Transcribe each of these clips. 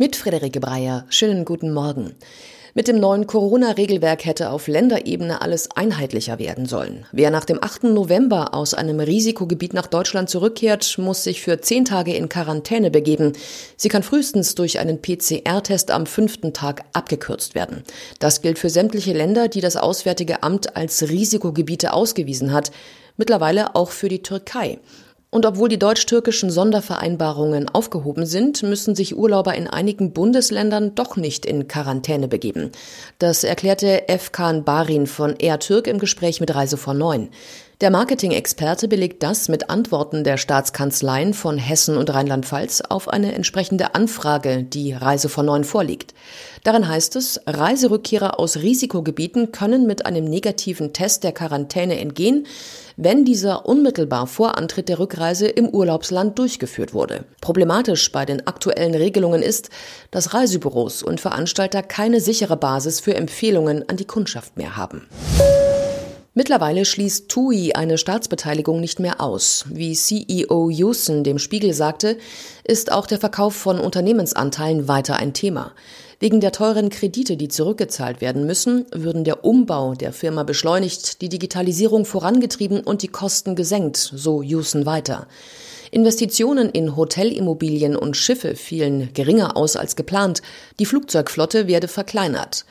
Mit Friederike Breyer. Schönen guten Morgen. Mit dem neuen Corona-Regelwerk hätte auf Länderebene alles einheitlicher werden sollen. Wer nach dem 8. November aus einem Risikogebiet nach Deutschland zurückkehrt, muss sich für zehn Tage in Quarantäne begeben. Sie kann frühestens durch einen PCR-Test am fünften Tag abgekürzt werden. Das gilt für sämtliche Länder, die das Auswärtige Amt als Risikogebiete ausgewiesen hat. Mittlerweile auch für die Türkei. Und obwohl die deutsch-türkischen Sondervereinbarungen aufgehoben sind, müssen sich Urlauber in einigen Bundesländern doch nicht in Quarantäne begeben. Das erklärte Efkan Barin von Air Türk im Gespräch mit Reise von 9. Der Marketing-Experte belegt das mit Antworten der Staatskanzleien von Hessen und Rheinland-Pfalz auf eine entsprechende Anfrage, die Reise von Neun vorliegt. Darin heißt es, Reiserückkehrer aus Risikogebieten können mit einem negativen Test der Quarantäne entgehen, wenn dieser unmittelbar vor Antritt der Rückreise im Urlaubsland durchgeführt wurde. Problematisch bei den aktuellen Regelungen ist, dass Reisebüros und Veranstalter keine sichere Basis für Empfehlungen an die Kundschaft mehr haben. Mittlerweile schließt TUI eine Staatsbeteiligung nicht mehr aus. Wie CEO Houston dem Spiegel sagte, ist auch der Verkauf von Unternehmensanteilen weiter ein Thema. Wegen der teuren Kredite, die zurückgezahlt werden müssen, würden der Umbau der Firma beschleunigt, die Digitalisierung vorangetrieben und die Kosten gesenkt, so Houston weiter. Investitionen in Hotelimmobilien und Schiffe fielen geringer aus als geplant. Die Flugzeugflotte werde verkleinert.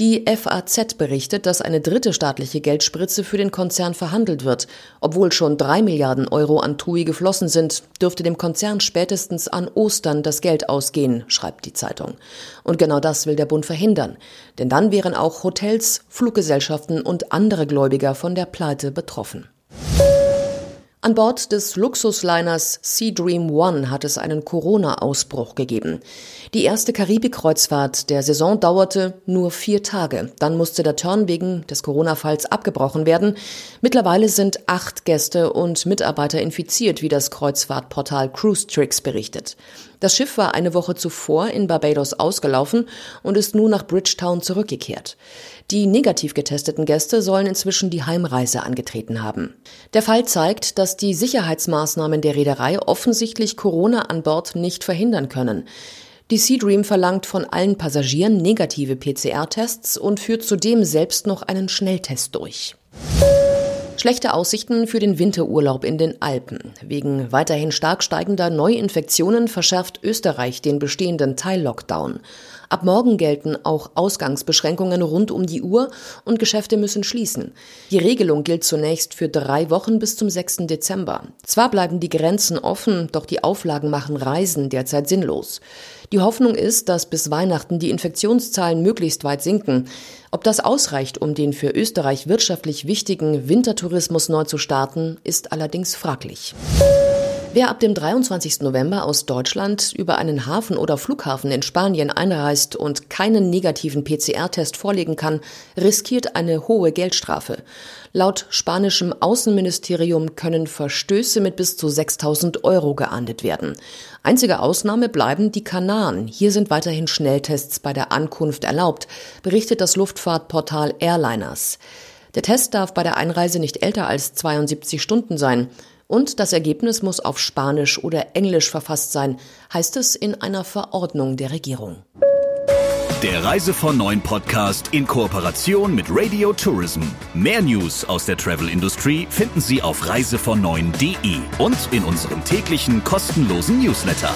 Die FAZ berichtet, dass eine dritte staatliche Geldspritze für den Konzern verhandelt wird. Obwohl schon drei Milliarden Euro an TUI geflossen sind, dürfte dem Konzern spätestens an Ostern das Geld ausgehen, schreibt die Zeitung. Und genau das will der Bund verhindern. Denn dann wären auch Hotels, Fluggesellschaften und andere Gläubiger von der Pleite betroffen. An Bord des Luxusliners Sea Dream One hat es einen Corona-Ausbruch gegeben. Die erste Karibik-Kreuzfahrt der Saison dauerte nur vier Tage. Dann musste der Turn wegen des Corona-Falls abgebrochen werden. Mittlerweile sind acht Gäste und Mitarbeiter infiziert, wie das Kreuzfahrtportal Cruise Tricks berichtet. Das Schiff war eine Woche zuvor in Barbados ausgelaufen und ist nun nach Bridgetown zurückgekehrt. Die negativ getesteten Gäste sollen inzwischen die Heimreise angetreten haben. Der Fall zeigt, dass die Sicherheitsmaßnahmen der Reederei offensichtlich Corona an Bord nicht verhindern können. Die Sea Dream verlangt von allen Passagieren negative PCR-Tests und führt zudem selbst noch einen Schnelltest durch. Schlechte Aussichten für den Winterurlaub in den Alpen. Wegen weiterhin stark steigender Neuinfektionen verschärft Österreich den bestehenden Teil-Lockdown. Ab morgen gelten auch Ausgangsbeschränkungen rund um die Uhr und Geschäfte müssen schließen. Die Regelung gilt zunächst für drei Wochen bis zum 6. Dezember. Zwar bleiben die Grenzen offen, doch die Auflagen machen Reisen derzeit sinnlos. Die Hoffnung ist, dass bis Weihnachten die Infektionszahlen möglichst weit sinken. Ob das ausreicht, um den für Österreich wirtschaftlich wichtigen Wintertourismus neu zu starten, ist allerdings fraglich. Wer ab dem 23. November aus Deutschland über einen Hafen oder Flughafen in Spanien einreist und keinen negativen PCR-Test vorlegen kann, riskiert eine hohe Geldstrafe. Laut spanischem Außenministerium können Verstöße mit bis zu 6000 Euro geahndet werden. Einzige Ausnahme bleiben die Kanaren. Hier sind weiterhin Schnelltests bei der Ankunft erlaubt, berichtet das Luftfahrtportal Airliners. Der Test darf bei der Einreise nicht älter als 72 Stunden sein. Und das Ergebnis muss auf Spanisch oder Englisch verfasst sein, heißt es in einer Verordnung der Regierung. Der Reise von Neuen Podcast in Kooperation mit Radio Tourism. Mehr News aus der Travel Industry finden Sie auf reisevon und in unserem täglichen kostenlosen Newsletter.